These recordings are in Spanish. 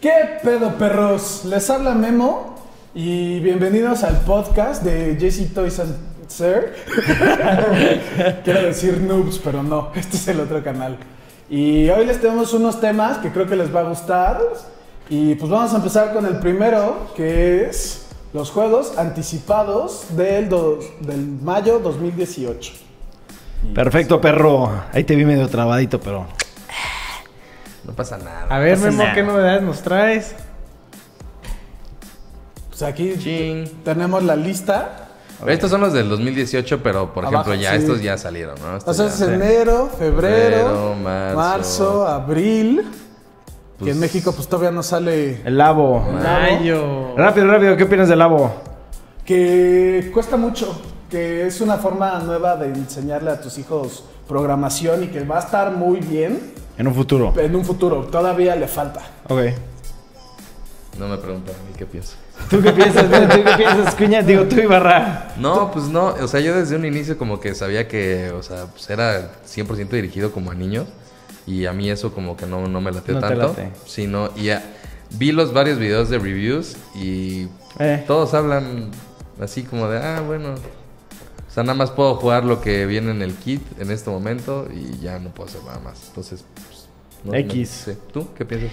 ¿Qué pedo, perros? Les habla Memo y bienvenidos al podcast de Jesse Toys and Sir. Quiero decir noobs, pero no, este es el otro canal. Y hoy les tenemos unos temas que creo que les va a gustar. Y pues vamos a empezar con el primero, que es los juegos anticipados del, dos- del mayo 2018. Perfecto, perro. Ahí te vi medio trabadito, pero. No pasa nada. A ver, pasa Memo, nada. ¿qué novedades nos traes? Pues aquí Chin. tenemos la lista. Estos son los del 2018, pero por Abajo, ejemplo, ya sí. estos ya salieron, ¿no? Estos O sea, ya- es enero, febrero, Febrero, marzo. marzo, abril. que Pues- en México pues todavía no sale. El labo. Mayo. Rápido, rápido. ¿Qué opinas del labo? Que cuesta mucho. Que es una forma nueva de enseñarle a tus hijos programación y que va a estar muy bien En un futuro. en un futuro. Todavía le falta. Ok. No me preguntan a mí qué pienso. ¿Tú qué piensas? ¿Tú qué piensas, Cuña? Digo, tú y Barra. No, pues no. O sea, yo desde un inicio como que sabía que, o sea, pues era 100% dirigido como a niños. Y a mí eso como que no, no me late No te tanto. late. Sino, y ya, vi los varios videos de reviews y Eh. todos hablan así como de, ah, bueno. Sea, nada más puedo jugar lo que viene en el kit en este momento y ya no puedo hacer nada más. Entonces, pues, no- no X. sé. ¿Tú qué piensas?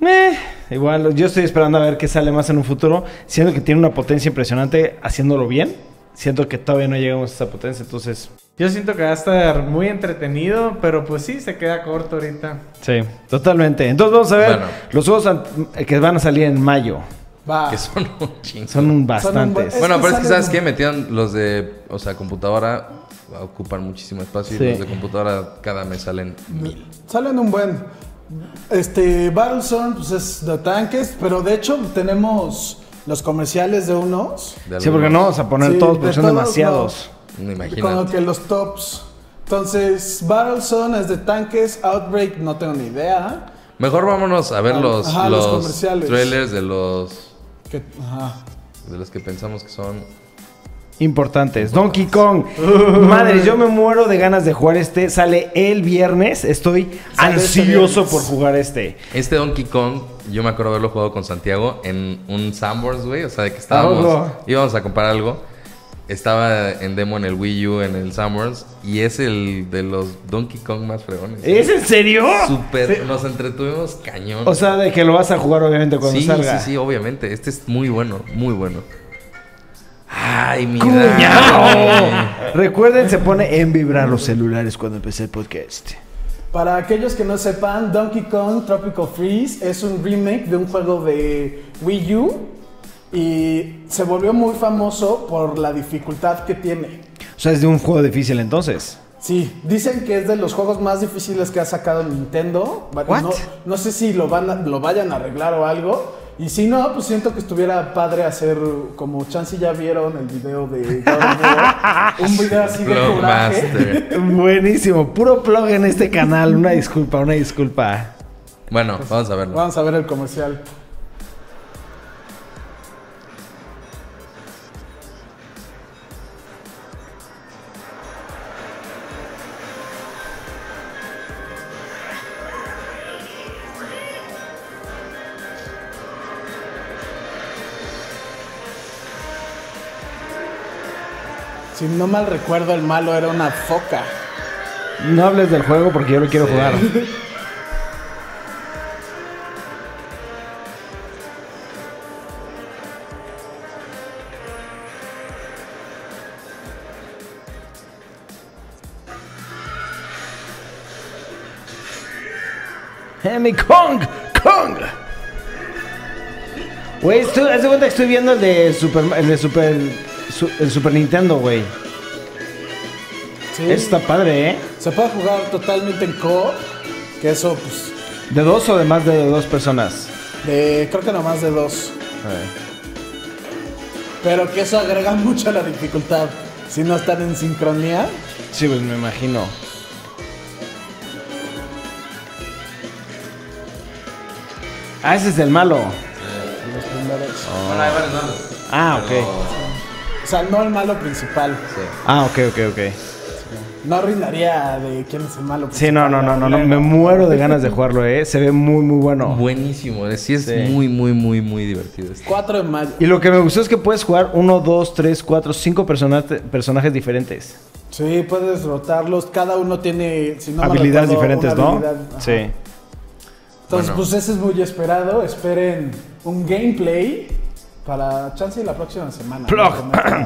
Eh, igual, yo estoy esperando a ver qué sale más en un futuro. Siento que tiene una potencia impresionante haciéndolo bien. Siento que todavía no llegamos a esa potencia, entonces. Yo siento que va a estar muy entretenido, pero pues sí, se queda corto ahorita. Sí, totalmente. Entonces vamos a ver Bueno. los juegos que van a salir en mayo. Va. Que son un chingo. Son un bastantes. Es Bueno, que pero es que sabes qué, metían los de, o sea, computadora ocupar muchísimo espacio Sí. y los de computadora cada mes salen mil. Salen un buen. Este, Battlezone, pues es de tanques, pero de hecho tenemos los comerciales de unos. de Sí, porque no vamos a poner Sí, todos, de porque son todos, demasiados. No Como imagínate. que los tops. Entonces, Battlezone es de tanques, Outbreak no tengo ni idea. Mejor vámonos a ver Ah, los, ajá, los los, comerciales. trailers de los Que, ajá. de los que pensamos que son. Importantes. Donkey Kong. Madre, yo me muero de ganas de jugar este. Sale el viernes. Estoy Sale este ansioso por jugar este. Este Donkey Kong, yo me acuerdo haberlo jugado con Santiago en un Sanborns, güey. O sea, de que ¿A estábamos. poco? íbamos a comprar algo. Estaba en demo en el Wii U, en el Sanborns. Y es el de los Donkey Kong más fregones. ¿Es en serio? Súper. Nos entretuvimos cañón. O sea, de que lo vas a jugar obviamente cuando sí, salga. sí, sí, obviamente. Este es muy bueno, muy bueno. Ay, mira. Recuerden, se pone en vibrar los celulares cuando empecé el podcast. Para aquellos que no sepan, Donkey Kong Tropical Freeze es un remake de un juego de Wii U y se volvió muy famoso por la dificultad que tiene. O sea, es de un juego difícil entonces. Sí, dicen que es de los juegos más difíciles que ha sacado Nintendo. No, no sé si lo, van a- lo vayan a arreglar o algo. Y si no, pues siento que estuviera padre hacer, como Chansey ya vieron el video de God of War, un video así de coraje. Buenísimo. Puro plug en este canal. Una disculpa, una disculpa. Bueno, vamos a verlo. Vamos a ver el comercial. Si no mal recuerdo, el malo era una foca. No hables del juego porque yo lo quiero Sí. jugar. ¡Eh, mi Kong! ¡Kong! Güey, de cuenta que estoy viendo el de Super, el de Super, su- el Super Nintendo, güey. Sí. Está padre, ¿eh? Se puede jugar totalmente en co que eso, pues, ¿De dos o de más de dos personas? de, creo que nomás de dos. Pero que eso agrega mucho a la dificultad. Si no están en sincronía. Sí, pues me imagino. Ah, ese es el malo. Los primeros. Bueno, hay varios malos. Ah, ok. Pero- O sea, no el malo principal. sí. Ah, ok, ok, ok. no arruinaría de quién es el malo. Sí, no, no, no, no, no, principal, me muero de ganas de jugarlo, eh. Se ve muy, muy bueno. Buenísimo. Sí, es Sí. muy, muy, muy, muy divertido. este. 4 de mayo. Y lo que me gustó es que puedes jugar uno, dos, tres, cuatro, cinco personajes, personajes diferentes. Sí, puedes rotarlos. Cada uno tiene si no habilidades recuerdo, diferentes, ¿no? habilidad. Sí. Entonces, Bueno. pues ese es muy esperado. Esperen un gameplay para chance la próxima semana. Plug.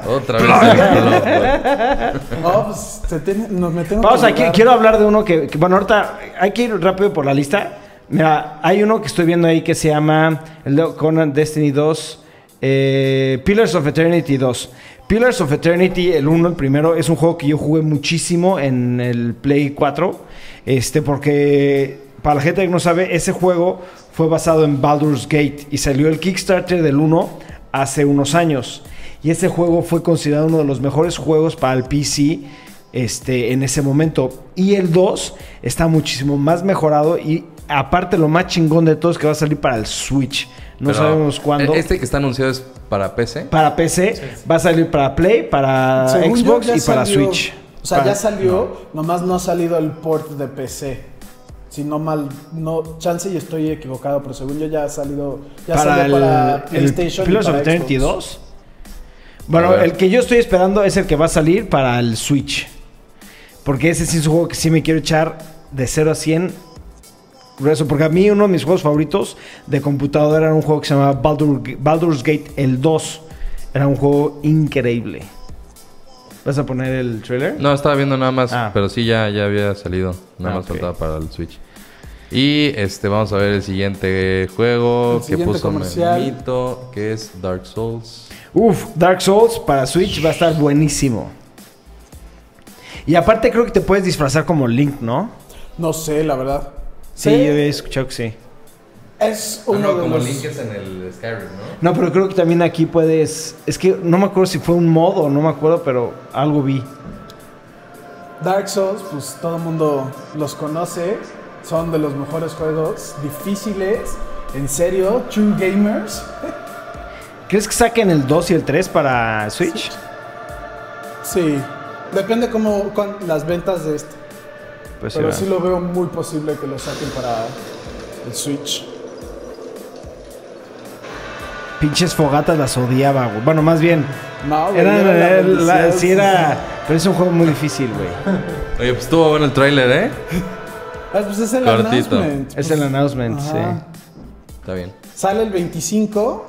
¿no? Otra vez. Oh, pues se tiene- nos metemos Vamos, aquí quiero hablar de uno que, que- bueno, ahorita hay que ir rápido por la lista. Mira, hay uno que estoy viendo ahí que se llama Conan Destiny 2, eh, Pillars of Eternity 2. Pillars of Eternity, el uno, el primero, es un juego que yo jugué muchísimo en el Play 4. Este, porque para la gente que no sabe, ese juego fue basado en Baldur's Gate y salió el Kickstarter del 1 hace unos años. Y ese juego fue considerado uno de los mejores juegos para el PC este, en ese momento. Y el 2 está muchísimo más mejorado y aparte lo más chingón de todo es que va a salir para el Switch. No Pero, sabemos cuándo. Este que está anunciado es para PC. Para PC, va a salir para Play, para Según Xbox y para salió. Switch. O sea, Para- ya salió, nomás no ha salido el port de PC. Si no mal, no, chance y estoy equivocado, pero según yo ya ha salido, ya para salió el, para el PlayStation. y Pillars of para Eternity Xbox. 2. Bueno, el que yo estoy esperando es el que va a salir para el Switch. Porque ese sí es un juego que sí me quiero echar de 0 a 100 grueso. Porque a mí uno de mis juegos favoritos de computadora era un juego que se llamaba Baldur- Baldur's Gate el 2. Era un juego increíble. ¿Vas a poner el trailer? No, estaba viendo nada más, Ah. pero sí ya, ya había salido. Nada Ah, más faltaba para el Switch. Y este vamos a ver el siguiente juego El que siguiente puso. Memito, que es Dark Souls. Uf, Dark Souls para Switch va a estar buenísimo. Y aparte creo que te puedes disfrazar como Link, ¿no? No sé, la verdad. Sí, yo había escuchado que sí. Es Ah, uno no, de como los... Link es en el Skyrim, ¿no? No, pero creo que también aquí puedes. Es que no me acuerdo si fue un modo, no me acuerdo, pero algo vi. Dark Souls, pues todo el mundo los conoce. Son de los mejores juegos, difíciles, en serio, true gamers. ¿Crees que saquen el 2 y el 3 para Switch? Sí, depende cómo las ventas de este. Pues sí, Pero va. sí lo veo muy posible que lo saquen para el Switch. Pinches fogatas las odiaba, güey. Bueno, más bien. No, güey, Era, era la era la- bendición. sí era. Pero es un juego muy difícil, güey. Oye, pues estuvo bueno el tráiler, ¿eh? Ah, pues es el Cortito. announcement. Es pues, el announcement, ajá. sí. Está bien. Sale el 25,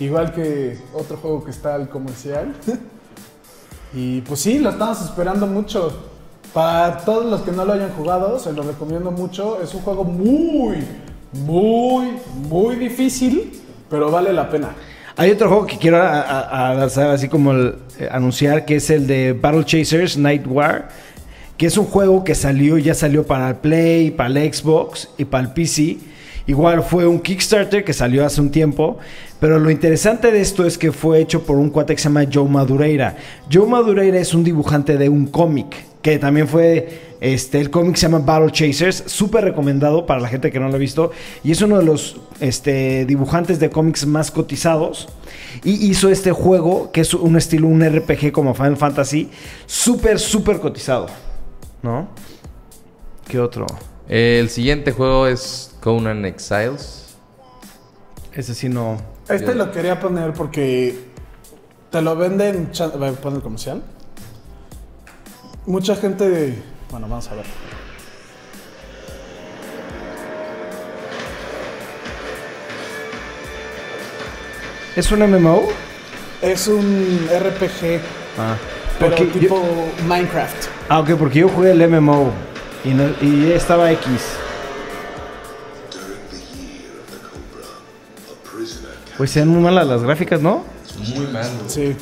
igual que otro juego que está al comercial. y pues sí, lo estamos esperando mucho. Para todos los que no lo hayan jugado, se lo recomiendo mucho. Es un juego muy, muy, muy difícil, pero vale la pena. Hay otro juego que quiero así como eh, anunciar, que es el de Battle Chasers Night War, que es un juego que salió, ya salió para el Play, para el Xbox y para el PC. Igual fue un Kickstarter que salió hace un tiempo, pero lo interesante de esto es que fue hecho por un cuate que se llama Joe Madureira. Joe Madureira es un dibujante de un cómic, que también fue, este, el cómic se llama Battle Chasers, súper recomendado para la gente que no lo ha visto, y es uno de los este, dibujantes de cómics más cotizados, y hizo este juego, que es un estilo, un RPG como Final Fantasy, súper, súper cotizado, ¿no? ¿Qué otro? El siguiente juego es Conan Exiles. Ese sí no... Este lo quería poner porque te lo venden. cha- a ver, pon el comercial. Mucha gente. Bueno, vamos a ver. ¿Es un MMO? Es un RPG, Ah, pero porque tipo yo- Minecraft. ah, ok, porque yo jugué el MMO y, no- y estaba X. Pues sean muy malas las gráficas, ¿no? Muy mal. Sí.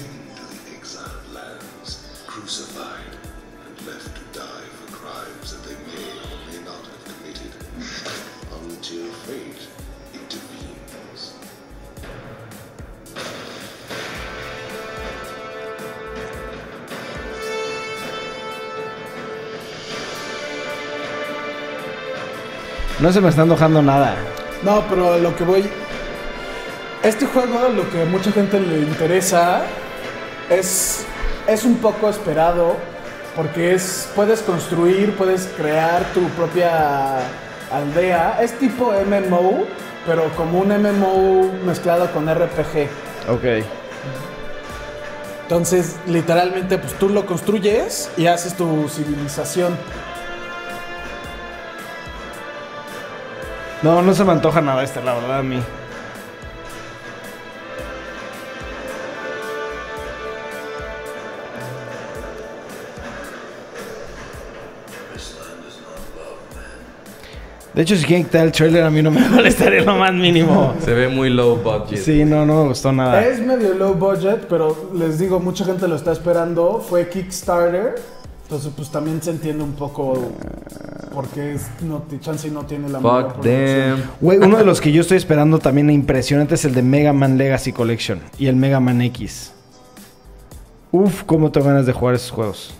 No se me está antojando nada. No, pero lo que voy. Este juego, lo que a mucha gente le interesa, es, es un poco esperado Porque es, puedes construir, puedes crear tu propia aldea. Es tipo MMO, pero como un MMO mezclado con RPG. Ok. Entonces, literalmente, pues tú lo construyes y haces tu civilización. No, no se me antoja nada este, la verdad, a mí. De hecho, si quieren quitar el trailer, a mí no me molestaría lo más mínimo. Se ve muy low budget. Sí, no, no me gustó nada. Es medio low budget, pero les digo, mucha gente lo está esperando. Fue Kickstarter. Entonces, pues también se entiende un poco porque es, no, Chance no tiene la Fuck them. Güey, uno de los que yo estoy esperando también impresionante es el de Mega Man Legacy Collection y el Mega Man X. Uf, cómo tengo ganas de jugar esos juegos.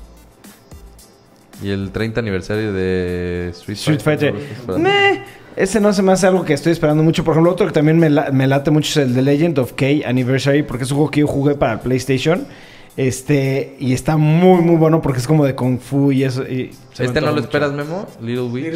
Y el 30 aniversario de Street, Street Fighter. Fighter. Meh, ese no se me hace algo que estoy esperando mucho. Por ejemplo, otro que también me, la- me late mucho es el de Legend of K Anniversary, porque es un juego que yo jugué para el PlayStation. Este, y está muy, muy bueno porque es como de Kung Fu y eso. y ¿Este no lo mucho. esperas, Memo? Little Witch.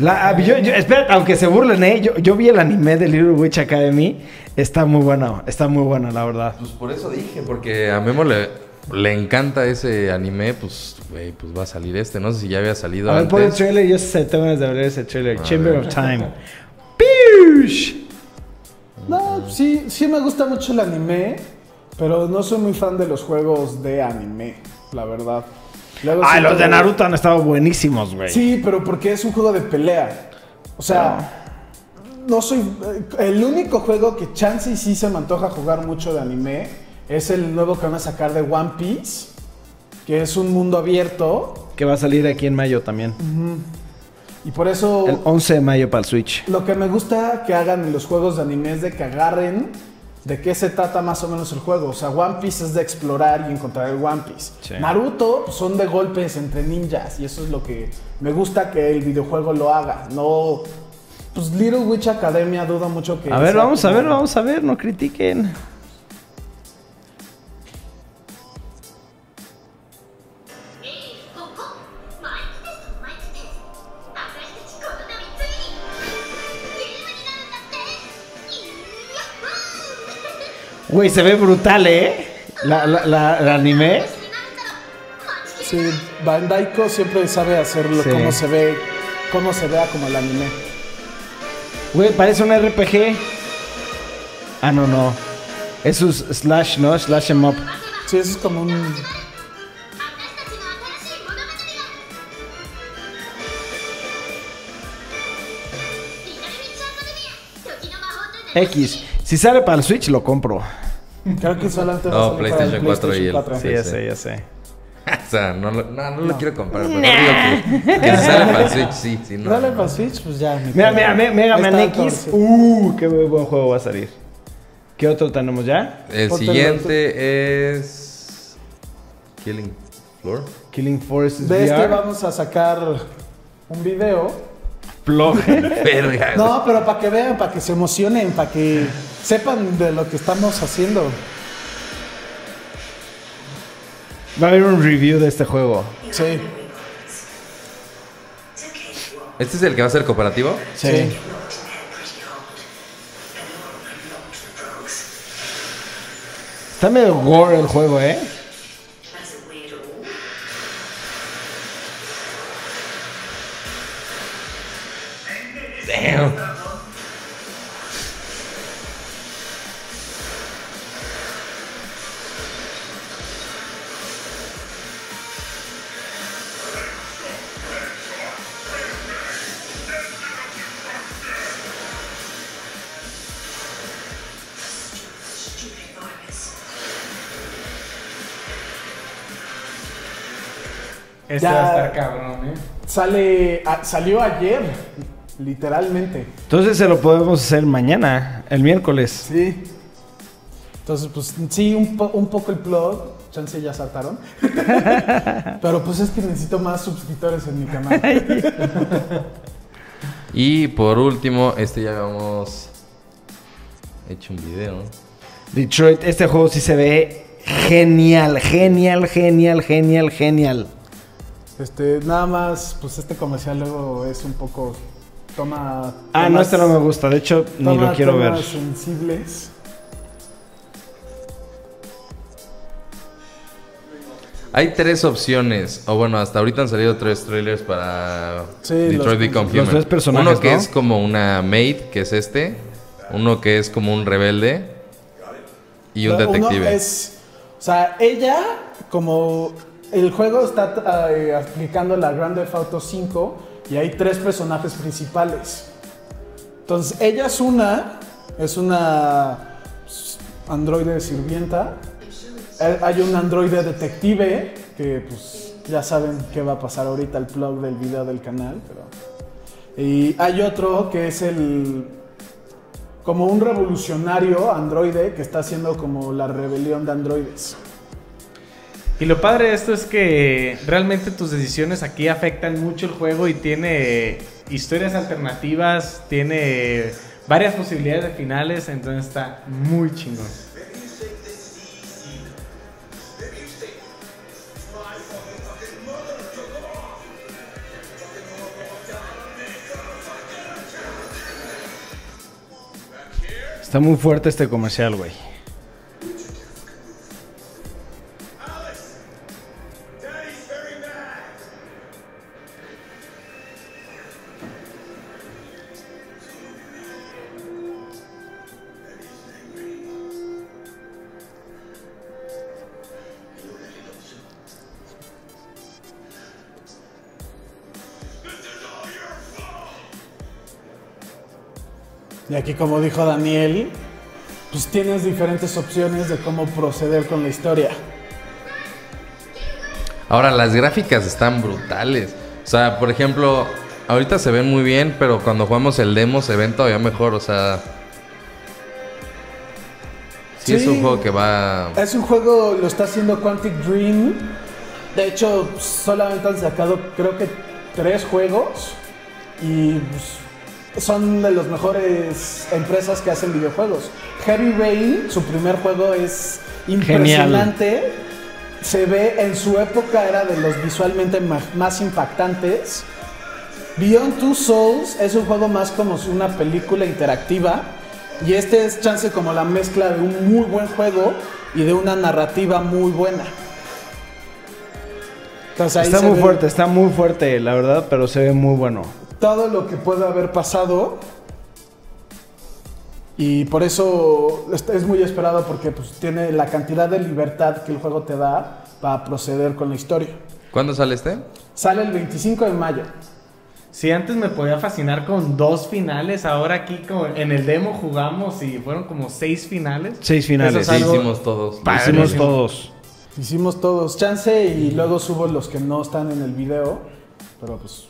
La- ah, yo, yo- espera, aunque se burlen, ¿eh? Yo, yo vi el anime de Little Witch Academy. Está muy bueno, está muy bueno, la verdad. Pues por eso dije, porque a Memo le, le encanta ese anime, pues, güey, pues va a salir este. No sé si ya había salido A ver, pon el antes. trailer. Yo sé, tengo ganas de ver ese trailer. A Chamber ver. of Time. ¡Piush! No, sí, sí me gusta mucho el anime, pero no soy muy fan de los juegos de anime, la verdad. Luego Ay, los de Naruto han estado buenísimos, güey. Sí, pero porque es un juego de pelea. O sea, no soy. eh, El único juego que chance y sí se me antoja jugar mucho de anime es el nuevo que van a sacar de One Piece, que es un mundo abierto. Que va a salir aquí en mayo también. Y por eso. El 11 de mayo para el Switch. Lo que me gusta que hagan en los juegos de anime es de que agarren de qué se trata más o menos el juego. O sea, One Piece es de explorar y encontrar el One Piece. Sí. Naruto son de golpes entre ninjas y eso es lo que me gusta que el videojuego lo haga. No, pues Little Witch Academia dudo mucho que. A ver, vamos a ver, vamos a ver, no critiquen. Güey, se ve brutal, ¿eh? La, la, la, anime. Sí, Bandaiko siempre sabe hacerlo sí. como se ve, cómo se vea como el anime. Güey, parece un RPG. Ah, no, no. Es un slash, ¿no? Slash em up. Sí, eso es como un... X. Si sale para el Switch, lo compro. Creo que solamente va a No, salir para el PlayStation 4 y el- PlayStation 4. Sí, ya sé, ya sé. o sea, no lo, no, no lo quiero comprar. Pero digo que, que si sale para el Switch, sí. sí no, Dale no. para Switch, pues ya. me Mira, mira, me- Mega Man X. Uh, qué buen juego va a salir. ¿Qué otro tenemos ya? El siguiente es. Killing Floor. Killing Forces De este vamos a sacar un video. Verga. No, pero para que vean, para que se emocionen, para que sepan de lo que estamos haciendo. Va a haber un review de este juego. Sí, ¿Este es el que va a ser cooperativo? sí. Está medio gore el juego, ¿eh? Este Ya. va a estar cabrón, ¿eh? Sale, a- salió ayer, literalmente. Entonces se lo podemos hacer mañana, el miércoles. Sí. Entonces, pues sí, un, po- un poco el plot. Chance ya saltaron. Pero pues es que necesito más suscriptores en mi canal. Y por último, este ya habíamos hecho un video. Detroit, este juego sí se ve genial, genial, genial, genial, genial. Este, nada más, pues este comercial luego es un poco. Toma. Ah, no, este no me gusta. De hecho, ni toma lo quiero ver. sensibles. Hay tres opciones, o bueno, hasta ahorita han salido tres trailers para Sí, Detroit Become los Human. tres personajes, Uno que ¿no? es como una maid, que es este. Uno que es como un rebelde. Y un Uno detective. es. O sea, ella, como el juego está eh, aplicando la Grand Theft Auto 5 y hay tres personajes principales. Entonces, ella es una, es una pues, androide sirvienta. Eh, Hay un androide detective que, pues, ya saben qué va a pasar ahorita el plug del video del canal. Pero... Y hay otro que es el como un revolucionario androide que está haciendo como la rebelión de androides. Y lo padre de esto es que realmente tus decisiones aquí afectan mucho el juego y tiene historias alternativas, tiene varias posibilidades de finales, entonces está muy chingón. Está muy fuerte este comercial, güey. Como dijo Daniel, pues tienes diferentes opciones de cómo proceder con la historia. Ahora, las gráficas están brutales. O sea, por ejemplo, ahorita se ven muy bien, pero cuando jugamos el demo se ven todavía mejor. O sea, sí, es un juego que va. Es un juego, lo está haciendo Quantic Dream. De hecho, solamente han sacado creo que tres juegos. Y pues, son de las mejores empresas que hacen videojuegos. Heavy Rain, su primer juego es impresionante. Se ve en su época, era de los visualmente más impactantes. Beyond Two Souls es un juego más como una película interactiva. Y este es chance como la mezcla de un muy buen juego y de una narrativa muy buena. Entonces ahí Está muy ve fuerte, está muy fuerte, la verdad, pero se ve muy bueno. Todo lo que puede haber pasado. Y por eso es- muy esperado porque pues, tiene la cantidad de libertad que el juego te da para proceder con la historia. ¿Cuándo sale este? Sale el 25 de mayo. Si antes me podía fascinar con dos finales, ahora aquí como en el demo jugamos y fueron como seis finales. Seis finales. Sí, hicimos todos. Hicimos todos. Hicimos todos chance y luego subo los que no están en el video. Pero pues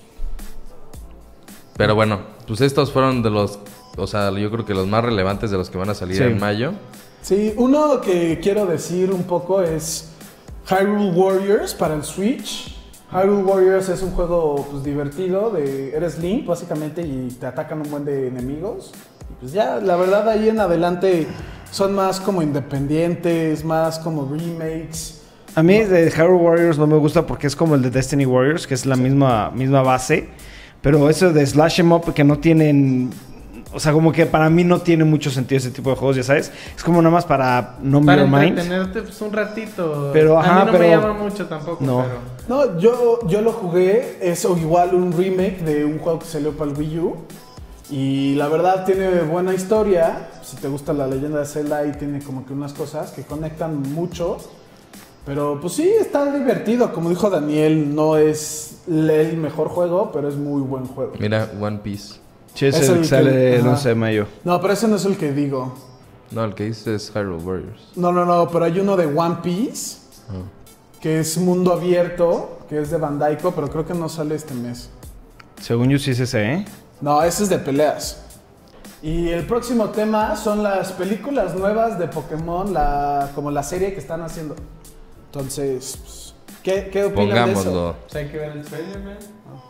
Pero bueno, pues estos fueron de los. O sea, yo creo que los más relevantes de los que van a salir Sí. en mayo. Sí, uno que quiero decir un poco es Hyrule Warriors para el Switch. Hyrule Warriors es un juego pues, divertido, de, eres Link básicamente y te atacan un buen de enemigos. Y pues ya, la verdad ahí en adelante son más como independientes, más como remakes. A mí de Hero Warriors no me gusta porque es como el de Destiny Warriors, que es la misma, misma base. Pero eso de Slash em Up que no tienen. O sea, como que para mí no tiene mucho sentido ese tipo de juegos, ya sabes. Es como nada más para no Para Your Mind. entretenerte pues, un ratito. Pero, a ajá, mí no pero- me llama mucho tampoco, No. pero... No, yo, yo lo jugué, es igual un remake de un juego que salió para el Wii U. Y la verdad tiene buena historia. Si te gusta la leyenda de Zelda, ahí tiene como que unas cosas que conectan mucho. Pero pues sí, está divertido. Como dijo Daniel, no es el mejor juego, pero es muy buen juego. Mira, One Piece. Sí, es Es el el que sale, que- no ajá. sé, mayo. No, pero ese no es el que digo. No, el que dice es Hyrule Warriors. No, no, no, pero hay uno de One Piece, que es mundo abierto, que es de Bandaico, pero creo que no sale este mes. Según yo sí es ese, ¿eh? No, ese es de peleas. Y el próximo tema son las películas nuevas de Pokémon, la, como la serie que están haciendo. Entonces, pues, ¿qué, qué opinan de eso? Pongámoslo. Pues hay que ver el trailer, man.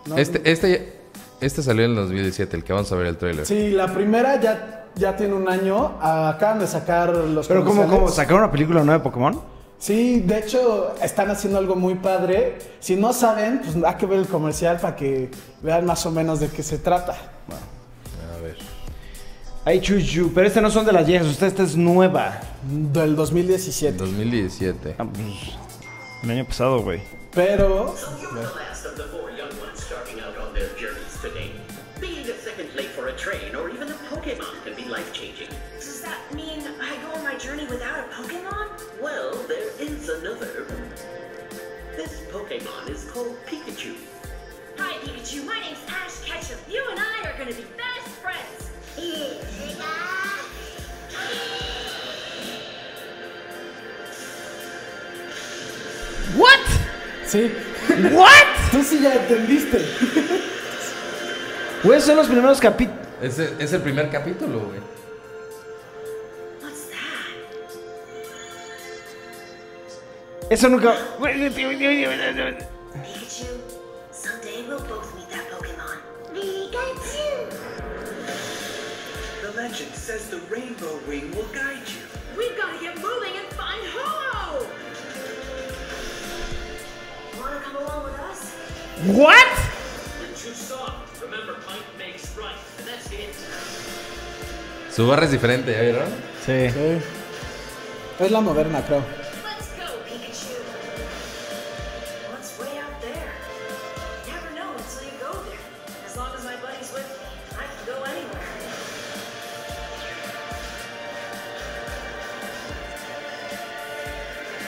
¿No? Este, este, este salió en el 2017, el que vamos a ver el trailer. Sí, la primera ya, ya tiene un año. Acaban de sacar los Pero ¿cómo, cómo? ¿Sacaron una película nueva de Pokémon? Sí, de hecho están haciendo algo muy padre. Si no saben, pues hay que ver el comercial para que vean más o menos de qué se trata. Ver. I choose you. Pero estas no son de las viejas, usted esta es nueva. Del 2017. 2017. Ah, pues, el año pasado, güey. Pero So you're the last of the four young ones starting out on their journeys today. Being a second late for a train or even a Pokemon can be life-changing. Does that mean I go on my journey without a Pokemon? Well, there is another. This Pokemon is called Pikachu. Hi, Pikachu. My name's Ash Ketchum. You and I are gonna be best friends. ¿What? sí, ¿What? tú sí ya entendiste. Güey, son los primeros capítulos. Es el, es el primer capítulo, güey. What's that? Eso nunca. Pikachu, someday we'll both meet that Pokemon. Pikachu! The legend says the Rainbow Wing will guide you. We've got to get moving and find Ho! Wanna come along with us? ¿What? You're too soft. Remember, Pike makes right, and that's it. Su barra es diferente, ¿ya vieron? Sí. Sí. Es la moderna, creo.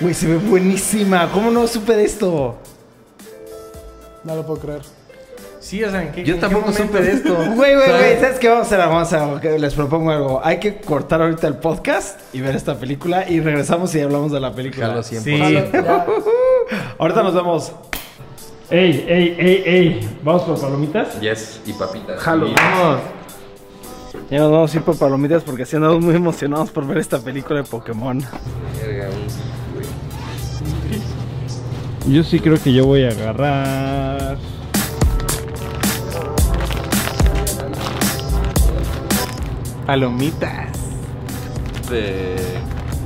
Güey, se ve buenísima. ¿Cómo no supe de esto? No lo puedo creer. Sí, o sea, ¿en qué Yo en qué tampoco momento? supe de esto. Güey, güey, güey, ¿sabes qué vamos a hacer? Vamos a que les propongo algo. Hay que cortar ahorita el podcast y ver esta película y regresamos y hablamos de la película. Jalo 100%. Sí. Ya. Ahorita nos vemos. Ey, ey, ey, ey. ¿Vamos por palomitas? Yes, y papitas. Jalo, Y- vamos. Ya nos vamos a ir por palomitas porque sí andamos muy emocionados por ver esta película de Pokémon. Yo sí creo que yo voy a agarrar. Palomitas. De...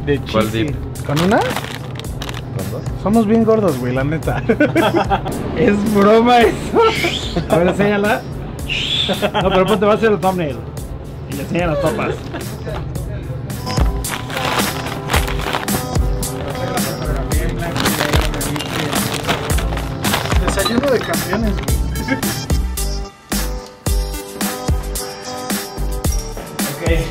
De ¿Cuál dip? ¿Con una? ¿Cuándo? Somos bien gordos, güey, la neta. Es broma eso. A ver, enséñala. No, pero ponte, va a hacer el thumbnail. Y le enseña las papas. De campeones, güey. Ok.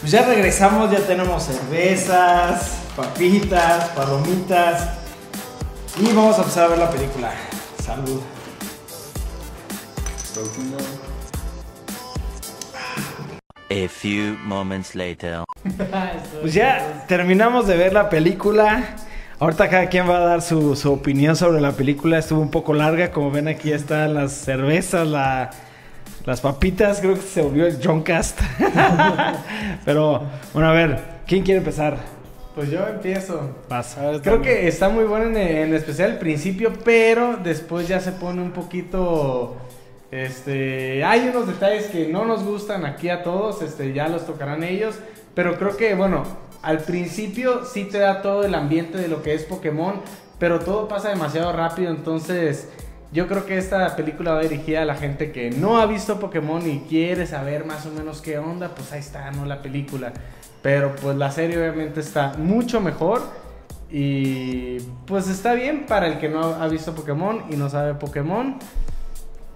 Pues ya regresamos, ya tenemos cervezas, papitas, palomitas. Y vamos a empezar a ver la película. Salud. A few moments later. Pues ya terminamos de ver la película. Ahorita cada quien va a dar su, su opinión sobre la película. Estuvo un poco larga. Como ven aquí están las cervezas, la- las papitas. Creo que se volvió el Johncast. Pero bueno, a ver, ¿quién quiere empezar? Pues yo empiezo. Vas. Creo que está muy bueno en, en especial el principio, pero después ya se pone un poquito. Este, hay unos detalles que no nos gustan aquí a todos, este, ya los tocarán ellos, pero creo que, bueno, al principio sí te da todo el ambiente de lo que es Pokémon, pero todo pasa demasiado rápido, entonces yo creo que esta película va dirigida a la gente que no ha visto Pokémon y quiere saber más o menos qué onda, pues ahí está, ¿no? La película. Pero pues la serie obviamente está mucho mejor. Y pues está bien para el que no ha visto Pokémon y no sabe Pokémon.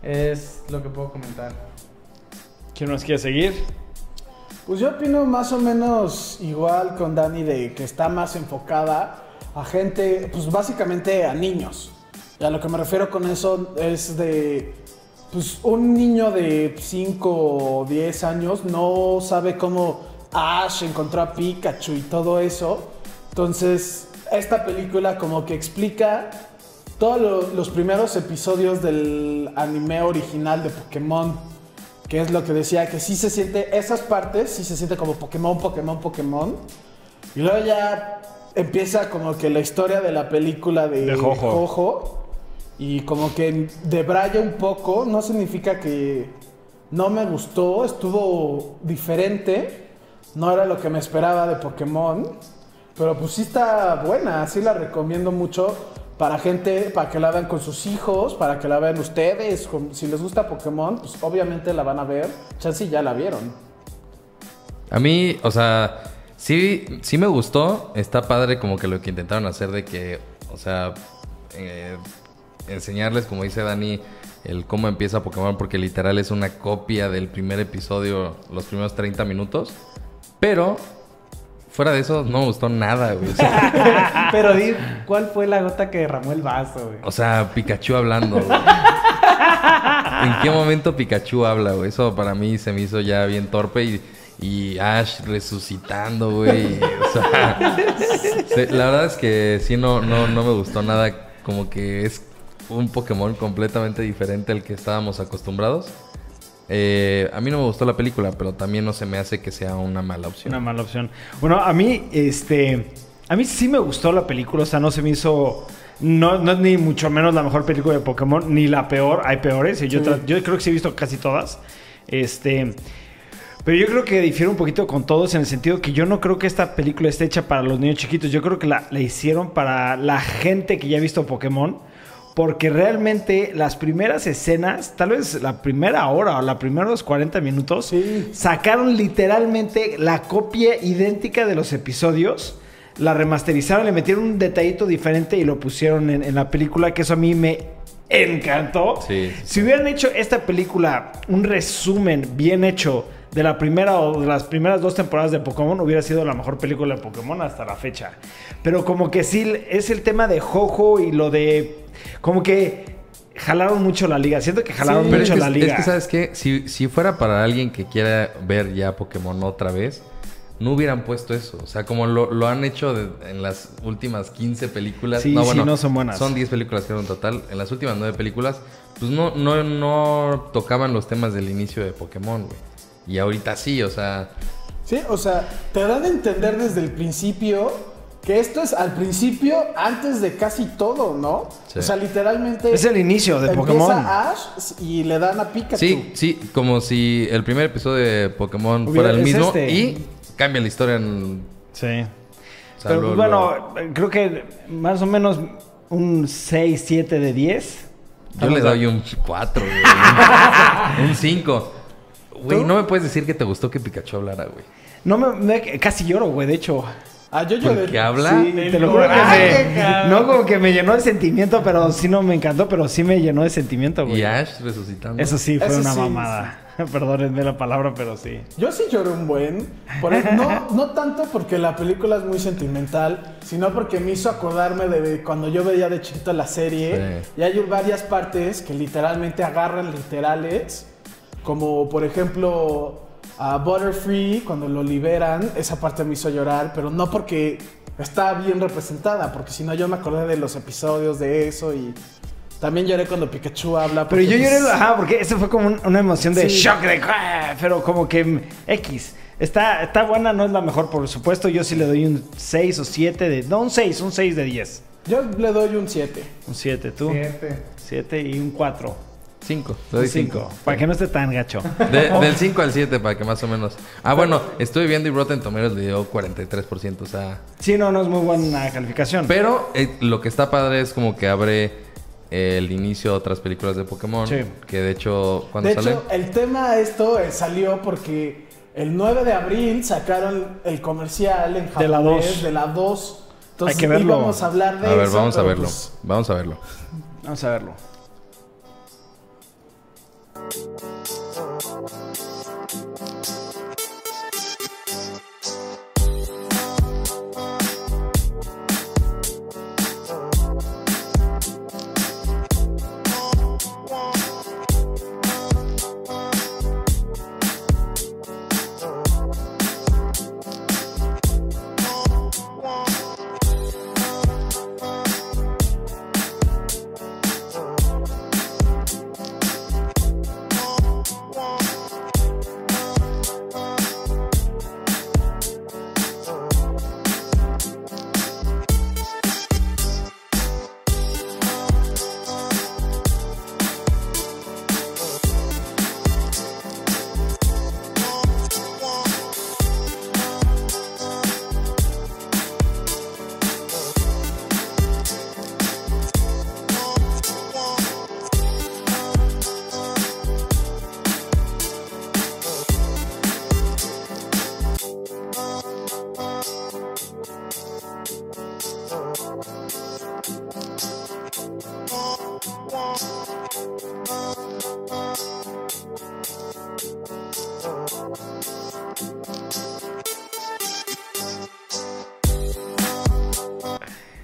Es lo que puedo comentar. ¿Quién nos quiere seguir? Pues yo opino más o menos igual con Dani de que está más enfocada a gente, pues básicamente a niños. Y a lo que me refiero con eso es de, pues un niño de 5 o 10 años no sabe cómo Ash encontró a Pikachu y todo eso. Entonces, esta película como que explica todos lo- los primeros episodios del anime original de Pokémon que es lo que decía, que sí se siente, esas partes sí se siente como Pokémon, Pokémon, Pokémon. Y luego ya empieza como que la historia de la película de, De Jojo. Jojo, Y como que debraya un poco, no significa que no me gustó, estuvo diferente. No era lo que me esperaba de Pokémon. Pero pues sí está buena, sí la recomiendo mucho para gente, para que la vean con sus hijos, para que la vean ustedes. si les gusta Pokémon, pues obviamente la van a ver. Chance ya la vieron. A mí, o sea, sí, sí me gustó. Está padre como que lo que intentaron hacer de que, o sea, eh, enseñarles, como dice Dani, el cómo empieza Pokémon, porque literal es una copia del primer episodio, los primeros 30 minutos. Pero, fuera de eso, no me gustó nada, güey. O sea, Pero di, ¿cuál fue la gota que derramó el vaso, güey? o sea, Pikachu hablando, güey. ¿En qué momento Pikachu habla, güey? Eso para mí se me hizo ya bien torpe y, y Ash resucitando, güey. O sea, se- la verdad es que sí, no, no, no me gustó nada. Como que es un Pokémon completamente diferente al que estábamos acostumbrados. Eh, a mí no me gustó la película, pero también no se me hace que sea una mala opción. Una mala opción. Bueno, a mí, este. A mí sí me gustó la película, o sea, no se me hizo. No, no es ni mucho menos la mejor película de Pokémon, ni la peor. Hay peores. y Yo, creo que sí he visto casi todas. Este. Pero yo creo que difiere un poquito con todos en el sentido que yo no creo que esta película esté hecha para los niños chiquitos. Yo creo que la, la hicieron para la gente que ya ha visto Pokémon. Porque realmente las primeras escenas, tal vez la primera hora o la primeros 40 minutos, Sí. sacaron literalmente la copia idéntica de los episodios. La remasterizaron, le metieron un detallito diferente y lo pusieron en, en la película, que eso a mí me encantó. Sí, sí, Si hubieran hecho esta película, un resumen bien hecho de la primera o de las primeras dos temporadas de Pokémon, hubiera sido la mejor película de Pokémon hasta la fecha. Pero como que sí, es el tema de Jojo y lo de... Como que jalaron mucho la liga. Siento que jalaron Sí. Mucho es que, la es liga. que, ¿sabes qué? Si, si fuera para alguien que quiera ver ya Pokémon otra vez, no hubieran puesto eso. O sea, como lo, lo han hecho de- en las últimas 15 películas. Sí, sí, no son buenas. Son 10 películas que en total. En las últimas 9 películas, pues no, no, no tocaban los temas del inicio de Pokémon, güey. Y ahorita sí, o sea... Sí, o sea, te dan a entender desde el principio que esto es al principio, antes de casi todo, ¿no? Sí. O sea, literalmente. Es el inicio de Pokémon. Ash y le dan a Pikachu. Sí, sí, como si el primer episodio de Pokémon Hubiera- fuera el es mismo este. y cambia la historia en... Sí. o sea, Pero lo- bueno, creo que más o menos un 6, 7 de 10. Yo le doy un 4, güey. un 5. Güey, no me puedes decir que te gustó que Pikachu hablara, güey. No me, me- casi lloro, güey, de hecho. Ah, yo lloré. Porque habla. Sí, te lo juro que me, no como que me llenó de sentimiento, pero sí no me encantó, pero sí me llenó de sentimiento, güey. Y Ash resucitando. Eso sí fue Eso una sí, mamada. Perdónenme la palabra, pero sí. Yo sí lloré un buen. Por el- no, no tanto porque la película es muy sentimental, sino porque me hizo acordarme de cuando yo veía de chiquito la serie. Sí. Y hay varias partes que literalmente agarran literales. Como por ejemplo a Butterfree, cuando lo liberan. Esa parte me hizo llorar, pero no porque está bien representada, porque si no yo me acordé de los episodios de eso y. También lloré cuando Pikachu habla. Pero yo lloré, pues, ajá, porque eso fue como un- una emoción de Sí. shock, de "Ah", pero como que mm, X. Está, está buena, no es la mejor, por supuesto. Yo sí le doy un 6 o 7 de. No, un 6, un 6 de 10. Yo le doy un 7. Un 7, tú. Siete. 7 y un 4. 5. Le Un doy 5. 5. Para que no esté tan gacho. del 5 al 7, para que más o menos. Ah, bueno, estoy viendo y Rotten Tomatoes le dio 43%. O sea. Sí, no, no es muy buena calificación. Pero eh, lo que está padre es como que abre el inicio de otras películas de Pokémon. Sí. Que de hecho, cuando De sale. hecho, el tema de esto eh, salió porque el 9 de abril sacaron el comercial en De la japonés 2. de la 2. Entonces Hay que verlo. íbamos a hablar de A ver, eso, vamos a verlo. pues, Vamos a verlo. Vamos a verlo. Thank you.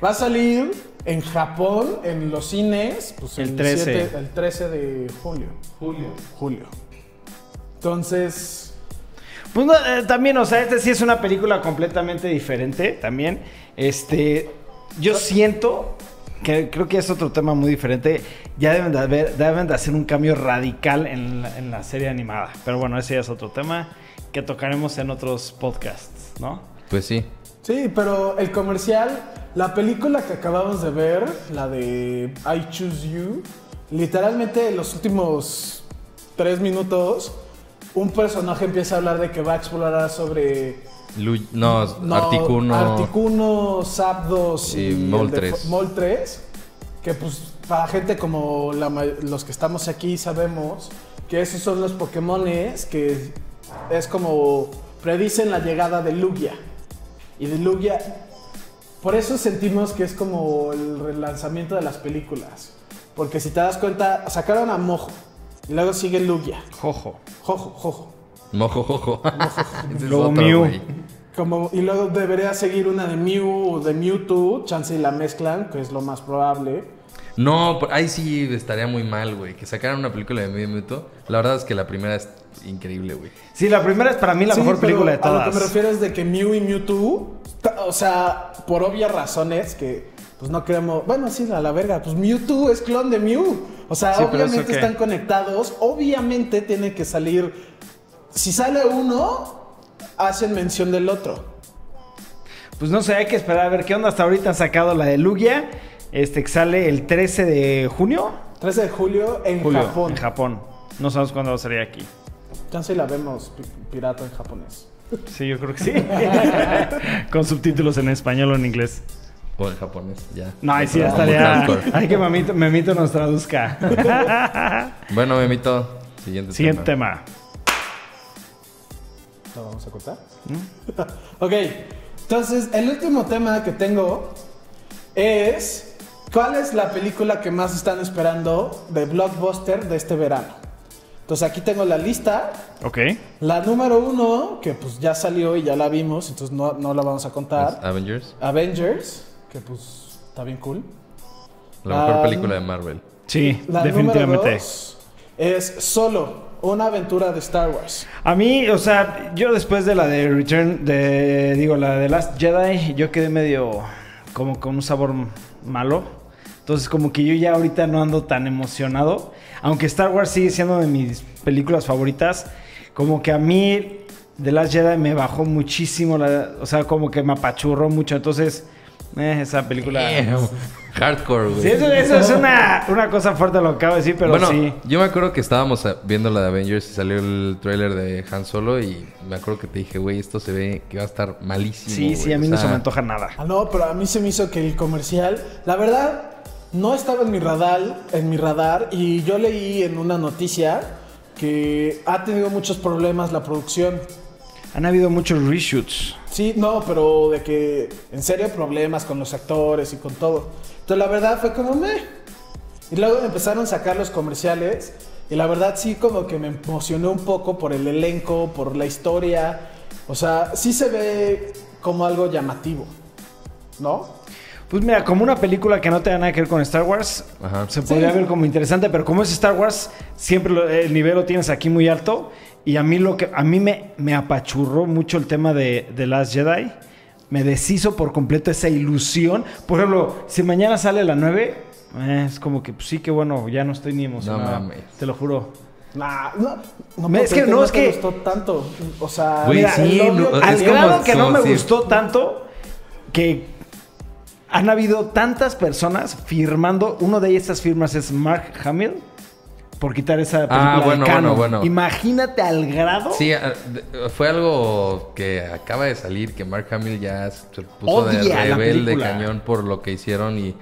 Va a salir en Japón, en los cines, pues El 13. siete- el 13 de julio. Julio. Julio. Entonces, Pues no, eh, también, o sea, este sí es una película completamente diferente también. Este, yo siento que creo que es otro tema muy diferente. Ya deben de, haber, deben de hacer un cambio radical en la, en la serie animada. Pero bueno, ese ya es otro tema que tocaremos en otros podcasts, ¿no? Pues sí. sí, pero el comercial, la película que acabamos de ver, la de I Choose You, literalmente en los últimos tres minutos, un personaje empieza a hablar de que va a explorar sobre Lu- no, Articuno. Articuno, Zapdos Y y, Moltres. Que pues para gente como la los que estamos aquí sabemos que esos son los Pokémones que es como predicen la llegada de Lugia. Y de Lugia, por eso sentimos que es como el relanzamiento de las películas. Porque si te das cuenta, sacaron a Mojo. Y luego sigue Lugia. Jojo. Jojo, Jojo. Mojo, jojo. Ese es Luego otro, Mew. güey. Como, y luego debería seguir una de Mew o de Mewtwo, chance y la mezclan, que es lo más probable. No, ahí sí estaría muy mal, güey. Que sacaran una película de medio minuto. La verdad es que la primera es increíble, güey. Sí, la primera es para mí la Sí, mejor pero película de A lo que me todas. refiero es de que Mew y Mewtwo, o sea, por obvias razones que pues no queremos, bueno, sí, a la verga, pues Mewtwo es clon de Mew. O sea, Sí, obviamente están conectados, obviamente tiene que salir si sale uno hacen mención del otro. Pues no sé, hay que esperar a ver qué onda. Hasta ahorita han sacado la de Lugia. Este que sale el 13 de junio. 13 de julio en Julio, Japón. En Japón. No sabemos cuándo va a salir aquí. Chance y la vemos pi- pirata en japonés. Sí, yo creo que sí. Con subtítulos en español o en inglés. O en japonés, ya. No, ahí sí ya estaría. Hay que Memito, Memito nos traduzca. Bueno, Memito. Siguiente, Siguiente tema. tema. ¿Lo vamos a cortar? ok, entonces el último tema que tengo es ¿cuál es la película que más están esperando de blockbuster de este verano? Entonces aquí tengo la lista. Ok. La número uno, que pues ya salió y ya la vimos, entonces no, no la vamos a ¿Es contar. Avengers. Avengers, que pues está bien cool. La mejor Ah, película de Marvel. Sí, La definitivamente. número dos es Solo, una aventura de Star Wars. A mí, o sea, yo después de la de Return, de, digo, la de Last Jedi, yo quedé medio como con un sabor malo. Entonces, como que yo ya ahorita no ando tan emocionado. Aunque Star Wars sigue siendo de mis películas favoritas, como que a mí The Last Jedi me bajó muchísimo, la- o sea, como que me apachurró mucho. Entonces, eh, esa película... Damn. Hardcore, güey. Sí, eso, eso es una, una cosa fuerte lo que acabo de decir, pero bueno, sí. yo me acuerdo que estábamos eh, viendo la de Avengers y salió el tráiler de Han Solo y me acuerdo que te dije, güey, esto se ve que va a estar malísimo. Sí, sí, a mí O no se me antoja nada. Ah, no, pero a mí se me hizo que el comercial, la verdad, no estaba en mi radar, en mi radar y yo leí en una noticia que ha tenido muchos problemas la producción. Han habido muchos reshoots. Sí, no, pero de que en serio problemas con los actores y con todo. Entonces la verdad fue como me. Y luego empezaron a sacar los comerciales y la verdad sí como que me emocionó un poco por el elenco, por la historia. O sea, sí se ve como algo llamativo, ¿no? Pues mira, como una película que no tenga nada que ver con Star Wars, Ajá. se podría Sí. ver como interesante, pero como es Star Wars, siempre lo- el nivel lo tienes aquí muy alto. Y a mí lo que a mí me, me apachurró mucho el tema de, de Last Jedi. Me deshizo por completo esa ilusión. Por ejemplo, si mañana sale la 9, eh, es como que pues, sí que bueno, ya no estoy ni emocionado. mames. Te lo juro. Nah, no, no, Me- es que no, es que- gustó tanto. O sea, mira, sí, no, Al grado que no me gustó tanto que han habido tantas personas firmando. Uno de estas firmas es Mark Hamill por quitar esa película Ah, de bueno, canon. bueno, bueno. Imagínate al grado. Sí, ah, de- fue algo que acaba de salir, que Mark Hamill ya se puso de Odia la rebelde cañón por lo que hicieron y...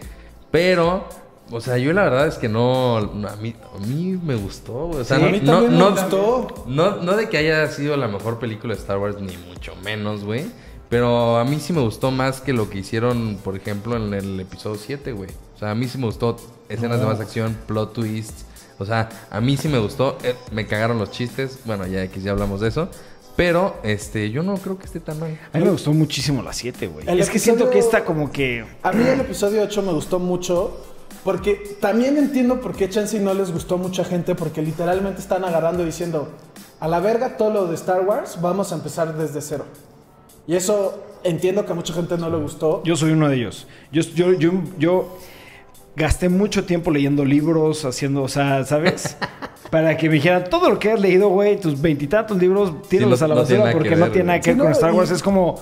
Pero, o sea, yo la verdad es que no... no, a, mí, a mí me gustó, güey. O sea, Sí, no, a mí no, también me no- gustó. No, no de que haya sido la mejor película de Star Wars, ni mucho menos, güey. Pero a mí sí me gustó más que lo que hicieron, por ejemplo, en el episodio 7, güey. O sea, a mí sí me gustó escenas de más acción, plot twists. O sea, a mí sí me gustó. Eh, me cagaron los chistes. Bueno, ya X, ya hablamos de eso. Pero, este, yo no creo que esté tan mal. A mí me gustó muchísimo la 7, güey. El Es que siento que esta como que... A mí el episodio 8 me gustó mucho porque también entiendo por qué Chansey no les gustó mucha gente porque literalmente están agarrando y diciendo a la verga todo lo de Star Wars, vamos a empezar desde cero. Y eso entiendo que a mucha gente no le gustó. Yo soy uno de ellos. Yo, yo, yo, yo gasté mucho tiempo leyendo libros, haciendo, o sea, ¿sabes? Para que me dijeran todo lo que has leído, güey, tus veintitantos libros, tíralos no- a la basura porque que no tiene nada que ver con no, Star Wars. y- Es como,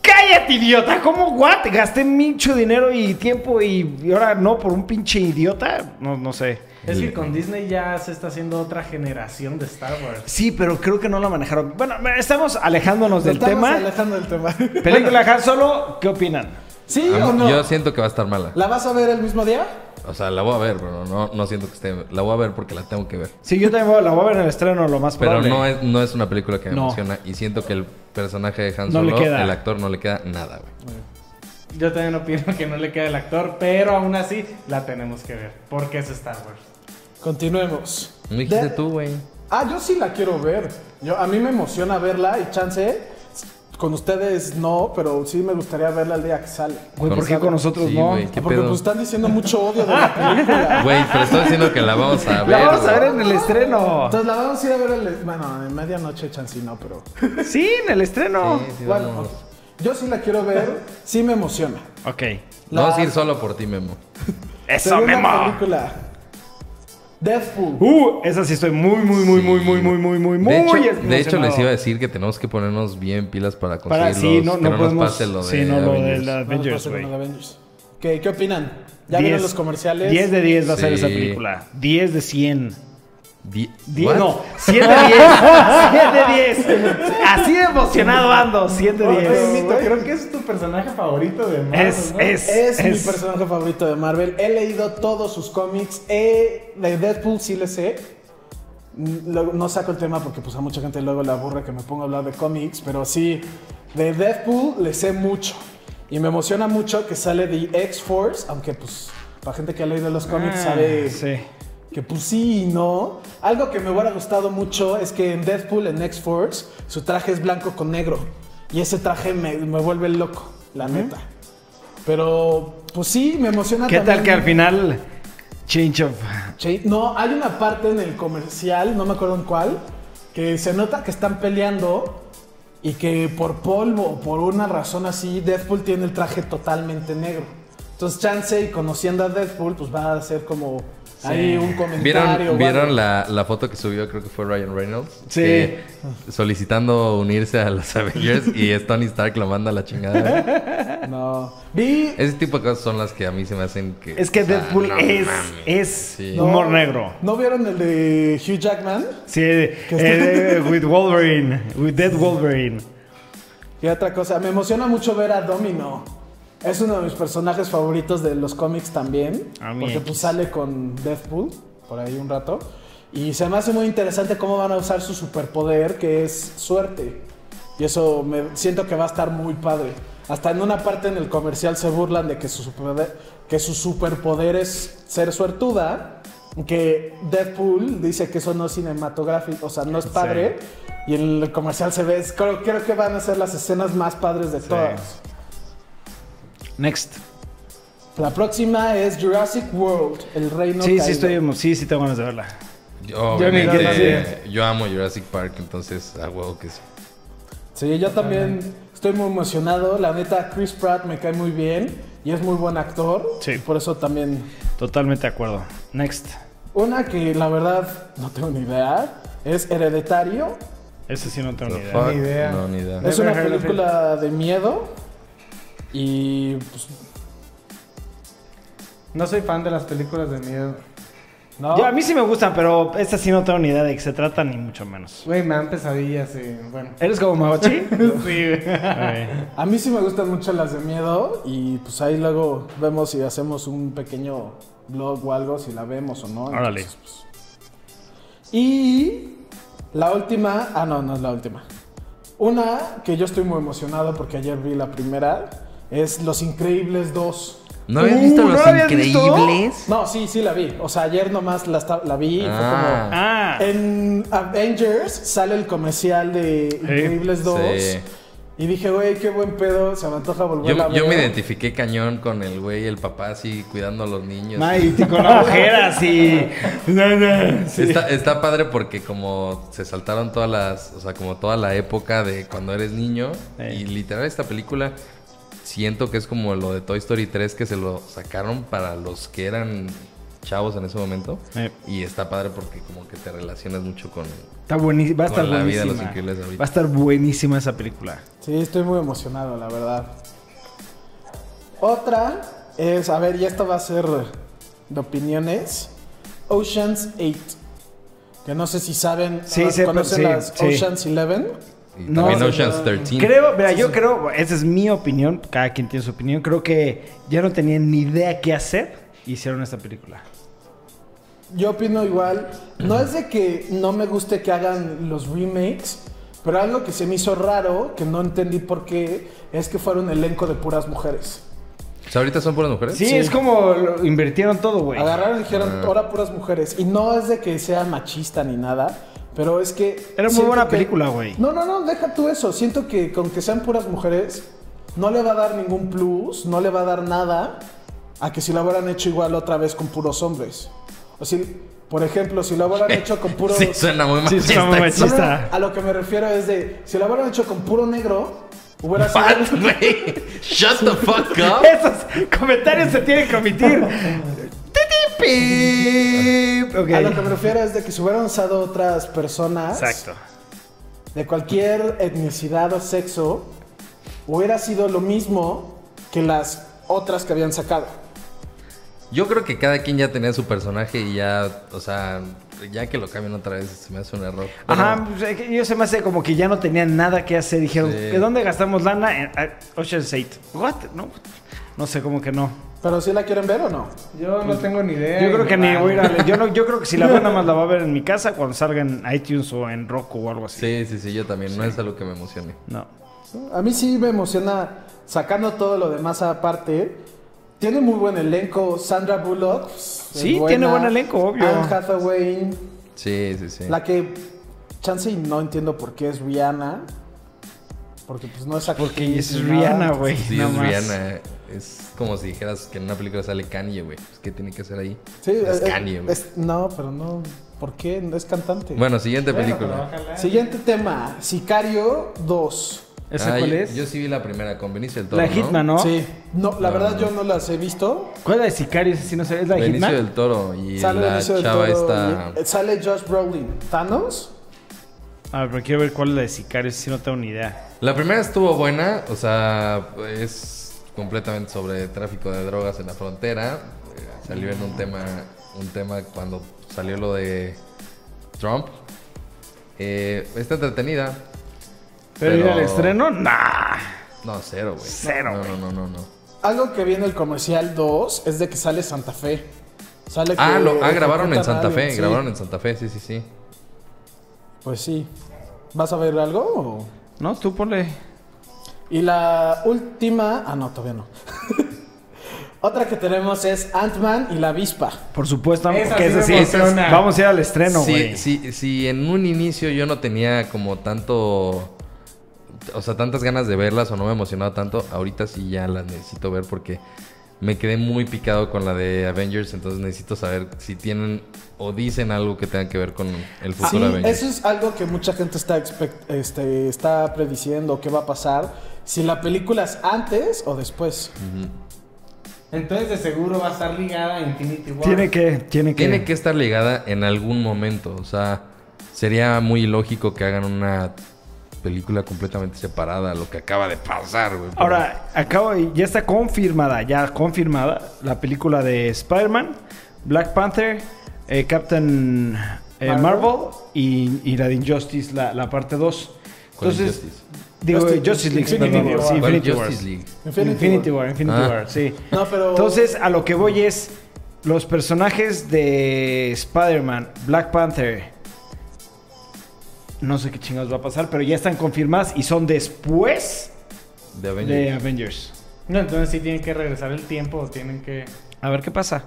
¡cállate, idiota! ¿Cómo, what? Gasté mucho dinero y tiempo y, y ahora no por un pinche idiota. No, no sé. Es que con Disney ya se está haciendo otra generación de Star Wars. Sí, pero creo que no la manejaron. Bueno, estamos alejándonos del Estamos tema. alejando del tema. Película Han Solo, ¿qué opinan? ¿Sí A o no? Yo siento que va a estar mala. ¿La vas a ver el mismo día? O sea, la voy a ver, pero no, no siento que esté... La voy a ver porque la tengo que ver. Sí, yo también voy- la voy a ver en el estreno, lo más Pero probable. no es, no es una película que me No. emociona. Y siento que el personaje de Han Solo, el actor, no le queda nada, güey. Yo también opino que no le queda el actor, pero aún así la tenemos que ver. Porque es Star Wars. Continuemos. No dijiste De- tú, güey. Ah, yo sí la quiero ver. Yo, a mí me emociona verla y chance. Con ustedes no, pero sí me gustaría verla el día que sale. Güey, ¿por qué con nosotros Sí, no? güey, ¿qué Porque pedo? pues están diciendo mucho odio de la película. Güey, pero estoy diciendo que la vamos a ver. La vamos a güey. ver en el estreno. Entonces la vamos a ir a ver el, bueno, en medianoche chance y no, pero Sí, en el estreno. Sí, sí, bueno, vamos. yo sí la quiero ver, sí me emociona. Ok. La Vamos a ir solo por ti, Memo. Eso, segunda Memo. película. Deathpool. Uh, esa sí estoy muy, muy, muy, sí. muy, muy, muy, muy, muy, muy. De hecho, de hecho, les iba a decir que tenemos que ponernos bien pilas para conseguirlos. Para, sí, nos pase lo de sí, Avengers, ¿Qué, ¿Qué opinan? ¿Ya diez, vieron los comerciales? 10 de 10 va a ser esa película. 10 de 100. Di- 10, ¿What? no, 100 de 10. 100 de 10. Así de emocionado ando. 100 de Oye, 10. Mito, creo que es tu personaje favorito de Marvel, Es, ¿no? es, Es, mi es- personaje favorito de Marvel. He leído todos sus cómics. De Deadpool sí le sé. Mm, no saco el tema porque pues a mucha gente luego le aburre que me ponga a hablar de cómics, pero sí, de Deadpool le sé mucho. Y me emociona mucho que sale de X-Force, aunque pues para gente que ha leído los cómics Ah, sabe Sí. Que pues sí y no. Algo que me hubiera gustado mucho es que en Deadpool, en X-Force, su traje es blanco con negro. Y ese traje me, me vuelve loco, la neta. Pero, pues sí, me emociona ¿Qué tal que al final. Change of. No, hay una parte en el comercial, no me acuerdo en cuál, que se nota que están peleando y que por polvo o por una razón así, Deadpool tiene el traje totalmente negro. Entonces, Chance, y conociendo a Deadpool, pues va a ser como ahí un comentario. ¿Vieron, ¿vieron la, la foto que subió? Creo que fue Ryan Reynolds. Sí. que- solicitando unirse a los Avengers y es Tony Stark lo manda a la chingada. No. Vi. Ese tipo de cosas son las que a mí se me hacen que. Es que o sea, Deadpool no es, es Sí. humor negro. ¿No vieron el de Hugh Jackman? Sí, eh, with Wolverine. With Dead Wolverine. Y otra cosa, me emociona mucho ver a Domino. Es uno de mis personajes favoritos de los cómics también. A mí porque X. pues sale con Deadpool por ahí un rato. Y se me hace muy interesante cómo van a usar su superpoder, que es suerte. Y eso me siento que va a estar muy padre. Hasta en una parte en el comercial se burlan de que su superpoder, que su superpoder es ser suertuda. Que Deadpool dice que eso no es cinematográfico, o sea, no es padre. Y en el comercial se ve, creo, creo que van a ser las escenas más padres de todas. Next. La próxima es Jurassic World, el reino Sí, sí, caído. estoy, emo- sí, sí tengo ganas de verla. Yo, Yo ni obviamente, yo amo Jurassic Park, entonces a huevo que sí. Sí, yo también estoy muy emocionado. La neta, Chris Pratt me cae muy bien y es muy buen actor. Sí. Y por eso también. Totalmente de acuerdo. Next. Una que la verdad no tengo ni idea es Hereditario. Ese sí no tengo ni idea. Ni idea. No, ni idea. Es una película de miedo. Y pues, No soy fan de las películas de miedo. no. Yo, a mí sí me gustan, pero esta sí no tengo ni idea de qué se trata, ni mucho menos. Güey, me dan pesadillas y bueno. ¿Eres como Magochi? Sí. A mí sí me gustan mucho las de miedo. Y pues ahí luego vemos si hacemos un pequeño blog o algo, si la vemos o no. Órale. Entonces, pues. Y la última, ah, no, no es la última. Una que yo estoy muy emocionado porque ayer vi la primera es Los Increíbles 2. ¿No habías Uh, visto ¿no Los la visto? Increíbles? No, sí, sí la vi. O sea, ayer nomás la, la vi y fue Ah. Ah. como... En Avengers sale el comercial de Increíbles 2. Sí. Y dije, güey, qué buen pedo, se me antoja volver a Yo, ver. yo me identifiqué cañón con el güey, el papá así cuidando a los niños. Ay, y con las ojeras y... Sí. Está, está padre porque como se saltaron todas las, o sea, como toda la época de cuando eres niño y literal esta película siento que es como lo de Toy Story 3 que se lo sacaron para los que eran chavos en ese momento Eh. y está padre porque como que te relacionas mucho con Está buenísima, va a Con estar la vida de buenísima. los increíbles ahorita. Va a estar buenísima esa película. Sí, estoy muy emocionado, la verdad. Otra es, a ver, y esto va a ser de opiniones. Ocean's 8. Que no sé si saben, Sí, ¿no? sé, ¿conocen sí, las sí. Ocean's 11? Y No, también sí, Ocean's 13. Creo, mira, yo creo, esa es mi opinión, cada quien tiene su opinión. Creo que ya no tenían ni idea qué hacer, hicieron esta película. Yo opino igual. No es de que no me guste que hagan los remakes, pero algo que se me hizo raro, que no entendí por qué, es que fuera un elenco de puras mujeres. O sea, ahorita son puras mujeres. Sí, Sí. es como lo- invirtieron todo, güey. Agarraron y dijeron, Ah. ahora puras mujeres. Y no es de que sea machista ni nada, pero es que... Era muy buena que- película, güey. No, no, no, deja tú eso. Siento que con que sean puras mujeres, no le va a dar ningún plus, no le va a dar nada a que si lo hubieran hecho igual otra vez con puros hombres. O si, por ejemplo, si lo hubieran hecho con puros... Sí, suena muy Sí, machista. suena muy No, no, machista. no, a lo que me refiero es de, si lo hubieran hecho con puro negro, hubiera What, sido... güey? Shut the fuck up. Esos comentarios se tienen que omitir. Pip. A lo que me refiero es de que si hubieran usado otras personas... Exacto. de cualquier etnicidad o sexo hubiera sido lo mismo que las otras que habían sacado. Yo creo que cada quien ya tenía su personaje y ya, o sea, ya que lo cambien otra vez se me hace un error. Ajá, pues, yo se me hace como que ya no tenían nada que hacer. Dijeron, Sí. ¿de dónde gastamos lana? En ah, Ocean's 8. ¿What? No, no sé, como que no. Pero si la quieren ver o no? Yo no tengo ni idea. Yo creo que ni voy a ir a- yo, no, yo creo que si la veo nada más la va a ver en mi casa cuando salga en iTunes o en Roku o algo así. Sí, sí, sí, yo también. No es algo que me emocione. No. A mí sí me emociona sacando todo lo demás aparte. Tiene muy buen elenco. Sandra Bullock. pues, es Sí, tiene buen elenco, obvio. Anne Hathaway. Sí, sí, sí. La que chance y no entiendo por qué es Rihanna. Porque pues no es actriz Porque es Rihanna, güey. Sí, no es más. Rihanna. Es como si dijeras que en una película sale Kanye, güey. Pues, ¿Qué tiene que hacer ahí? Sí, es eh, Kanye, güey. es- no, pero no. ¿Por qué? Es cantante. Bueno, siguiente Bueno, película. Siguiente tema. Sicario 2. ¿Esa Ah, cuál yo- es? Yo sí vi la primera con Benicio del Toro. la ¿no? Hitman, ¿no? Sí. No, la No, verdad no. yo no las he visto. ¿Cuál es la de Sicario? Esa sí no sé. ¿Es la de Benicio Hitman? del Toro y Sale la Benicio del chava Toro está. y- eh, Sale Josh Brolin. ¿Thanos? A ver, pero quiero ver cuál es la de Sicario. Sí no tengo ni idea. La primera estuvo buena, o sea, es completamente sobre tráfico de drogas en la frontera. Eh, Salió en un tema, un tema cuando salió lo de Trump. Eh, está entretenida. ¿Pero, ir al estreno? Nah. No, cero, güey. Cero, No, güey. no, no, no, no. Algo que viene el comercial 2 es de que sale Santa Fe. Sale Ah, que lo, ah, grabaron en Santa Fe, sí. grabaron en Santa Fe, sí, sí, sí. Pues sí. ¿Vas a ver algo? o? No, tú ponle. Y la última. Ah, no, todavía no. Otra que tenemos es Ant-Man y la avispa. Por supuesto, Esa que sí esa sí. Vamos a ir al estreno, Sí, güey. sí, sí, en un inicio yo no tenía como tanto. O sea, tantas ganas de verlas o no me emocionaba tanto. Ahorita sí ya las necesito ver porque me quedé muy picado con la de Avengers. Entonces necesito saber si tienen o dicen algo que tenga que ver con el Sí, futuro de Avengers. eso es algo que mucha gente está, expect- este, está prediciendo qué va a pasar. Si la película es antes o después. Entonces de seguro va a estar ligada a Infinity War. Tiene que, tiene que. Tiene que estar ligada en algún momento. O sea, sería muy ilógico que hagan una película completamente separada a lo que acaba de pasar, güey. Pero- Ahora, acabo de- ya está confirmada, ya confirmada la película de Spider-Man, Black Panther, eh, Captain eh, Marvel. Marvel, y, y la de Injustice, la, la parte 2. ¿Cuál es Entonces, Justice? Digo, Justice- Justice, League, Infinity perdón, War. sí, ¿Cuál Infinity War. Justice League? Infinity, War, Infinity Ah. War, sí. No, pero. Entonces, a lo que voy es los personajes de Spider-Man, Black Panther. No sé qué chingados va a pasar, pero ya están confirmadas y son después De Avengers. de Avengers. No, entonces sí tienen que regresar el tiempo o tienen que... A ver qué pasa.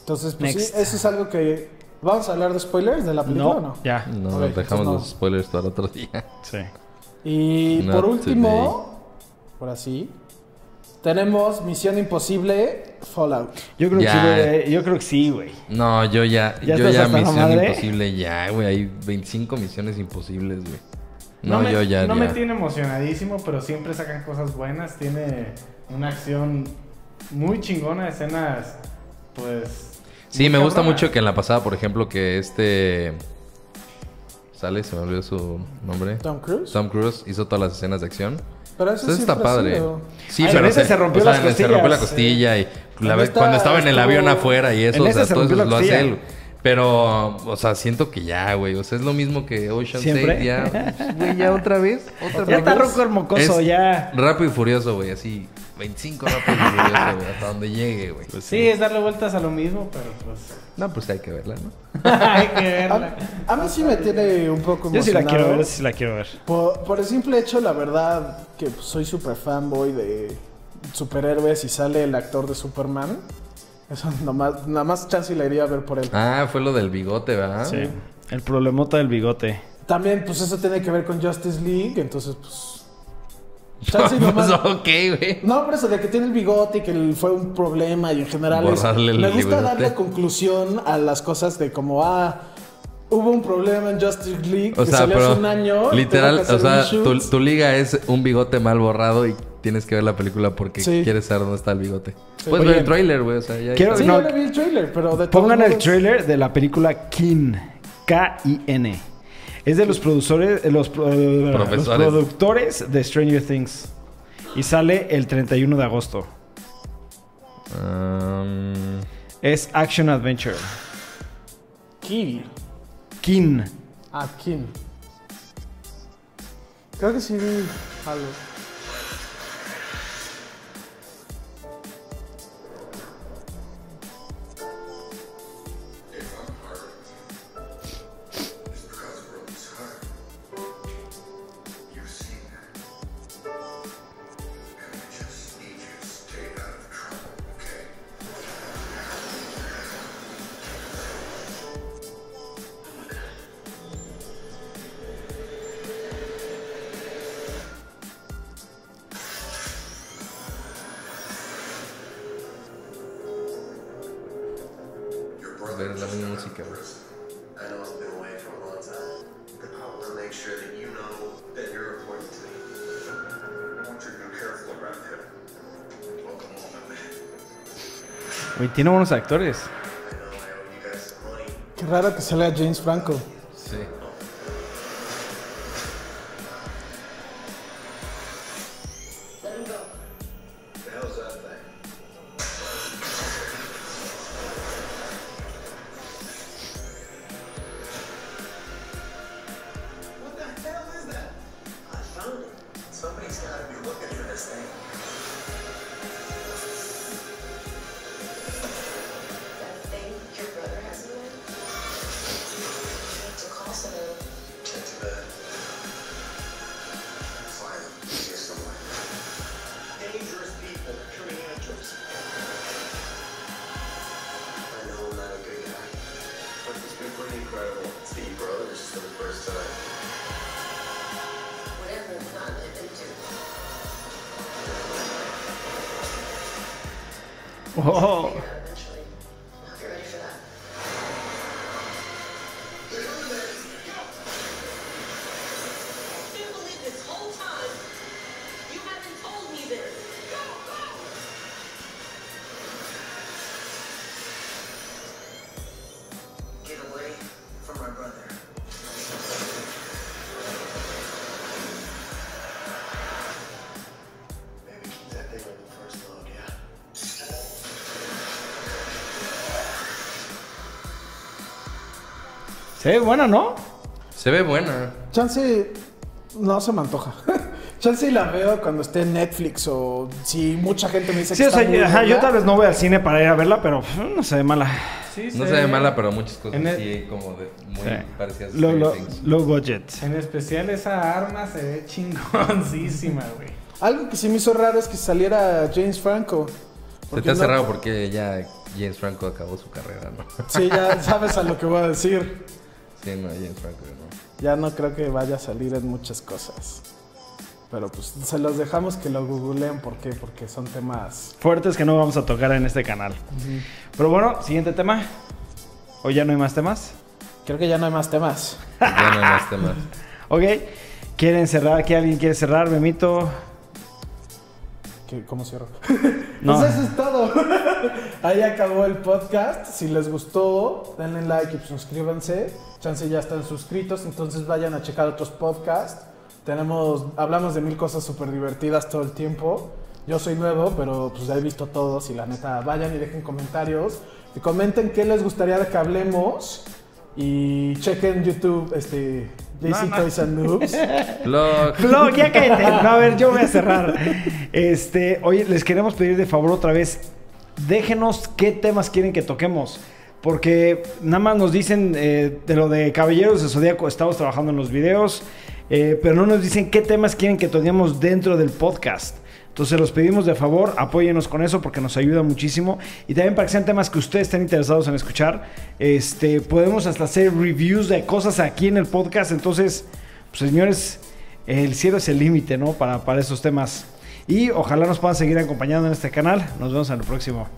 Entonces, pues Next. sí, eso es algo que... ¿Vamos a hablar de spoilers de la película o no? ya. No, dejamos no. los spoilers para otro día. Sí. Y Not por último, por así, tenemos Misión Imposible Fallout. Yo creo Ya. que sí, güey. Yo creo que sí, güey. No, yo ya, ¿Ya yo ya misión madre? imposible ya, güey. Hay 25 misiones imposibles, güey. No, No, me, yo ya, no ya. me tiene emocionadísimo, pero siempre sacan cosas buenas. Tiene una acción muy chingona, escenas, pues... Sí, me gusta mucho que en la pasada, por ejemplo, que este sale, se me olvidó su nombre. Tom Cruise. Tom Cruise hizo todas las escenas de acción. Pero eso Eso está padre. Sí, Ay, pero en ese se rompió las Se rompió la costillas. costilla y la En vez- esta cuando estaba en el avión afuera y eso, en o sea, se todo eso rompió lo hace costilla. él. Pero, o sea, siento que ya, güey. O sea, es lo mismo que Ocean's ¿Siempre? 8, ya. Güey, ya otra vez. Otra Ya está vez. roco el mocoso, Es ya. Rápido y furioso, güey. Así, 25 rápido y furioso, güey. Hasta donde llegue, güey. Sí, es darle vueltas a lo mismo, pero pues... No, pues hay que verla, ¿no? hay que verla. A, a mí sí me tiene un poco Yo sí la quiero emocionado. ver, sí la quiero ver. Por, por el simple hecho, la verdad, que pues, soy super fanboy de superhéroes y sale el actor de Superman. Eso nomás, nada más chance la iría a ver por él. Ah, fue lo del bigote, ¿verdad? Sí. El problemota del bigote. También, pues eso tiene que ver con Justice League, entonces, pues. Chance y pues nomás- ok, güey. No, por eso, de que tiene el bigote y que el- fue un problema y en general es- me gusta bigote. darle conclusión a las cosas de como, ah, hubo un problema en Justice League O que sea, salió pero hace un año. literal, o sea, tu, tu liga es un bigote mal borrado y tienes que ver la película porque Sí. quieres saber dónde está el bigote. Puedes Oye, ver el trailer, güey, o sea, ya quiero- Sí, no, yo le vi el trailer, pero de Pongan el modos- trailer de la película Kin. K-I-N. Es de los productores, eh, los, Profesores. productores de Stranger Things. Y sale el 31 de agosto. Um, Es Action Adventure. Kill. Kin. Ah, Kim. Creo que sí vi algo. Tiene buenos actores. Qué raro que salga James Franco. Oh. Se ve buena, ¿no? Se ve buena. Chance no se me antoja. Chance y la veo cuando esté en Netflix o si mucha gente me dice Sí, que o sea, está muy ajá, yo buena. tal vez no voy al cine para ir a verla, pero pff, no se ve mala. Sí, No se ve mala, pero muchas cosas En el- sí como de muy Sí. parecidas a Low, Stranger low- Things. low budget. En especial esa arma se ve chingoncísima, güey. Algo que sí me hizo raro es que saliera James Franco. Se te hace no- raro porque ya James Franco acabó su carrera, ¿no? Sí, ya sabes a lo que voy a decir. Sí, no, James Franco no. Ya no creo que vaya a salir en muchas cosas. Pero pues se los dejamos que lo googleen. ¿Por qué? Porque son temas... Fuertes que no vamos a tocar en este canal. Pero bueno, siguiente tema. ¿O ya no hay más temas? Creo que ya no hay más temas. Ya no hay más temas. Ok. ¿Quieren cerrar? ¿Qué alguien quiere cerrar? Memito. ¿Qué- ¿Cómo cierro? No. Pues eso es todo. Ahí acabó el podcast. Si les gustó, denle like y pues, suscríbanse. Chance ya están suscritos, entonces vayan a checar otros podcasts. Tenemos, hablamos de mil cosas súper divertidas todo el tiempo. Yo soy nuevo, pero pues ya he visto todos y la neta, vayan y dejen comentarios. Y comenten qué les gustaría de que hablemos. Y chequen YouTube, este, JC No, no. Toys and Noobs. Blog. Ya cállate. No, a ver, yo voy a cerrar. Este, oye, les queremos pedir de favor otra vez. Déjenos qué temas quieren que toquemos. Porque nada más nos dicen eh, de lo de Caballeros de Zodíaco, estamos trabajando en los videos. eh, pero no nos dicen qué temas quieren que toquemos dentro del podcast. Entonces los pedimos de favor, apóyenos con eso porque nos ayuda muchísimo. Y también para que sean temas que ustedes estén interesados en escuchar, este, podemos hasta hacer reviews de cosas aquí en el podcast. Entonces, pues, señores, el cielo es el límite, ¿no? Para, para esos temas. Y ojalá nos puedan seguir acompañando en este canal. Nos vemos en el próximo.